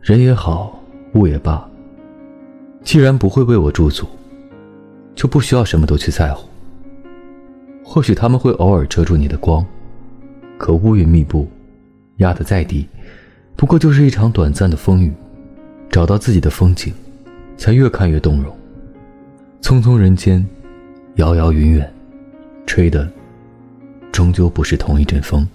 人也好，物也罢，既然不会为我驻足，就不需要什么都去在乎。或许他们会偶尔遮住你的光，可乌云密布，压得再低，不过就是一场短暂的风雨，找到自己的风景。才越看越动容，匆匆人间，遥遥云远，吹的终究不是同一阵风。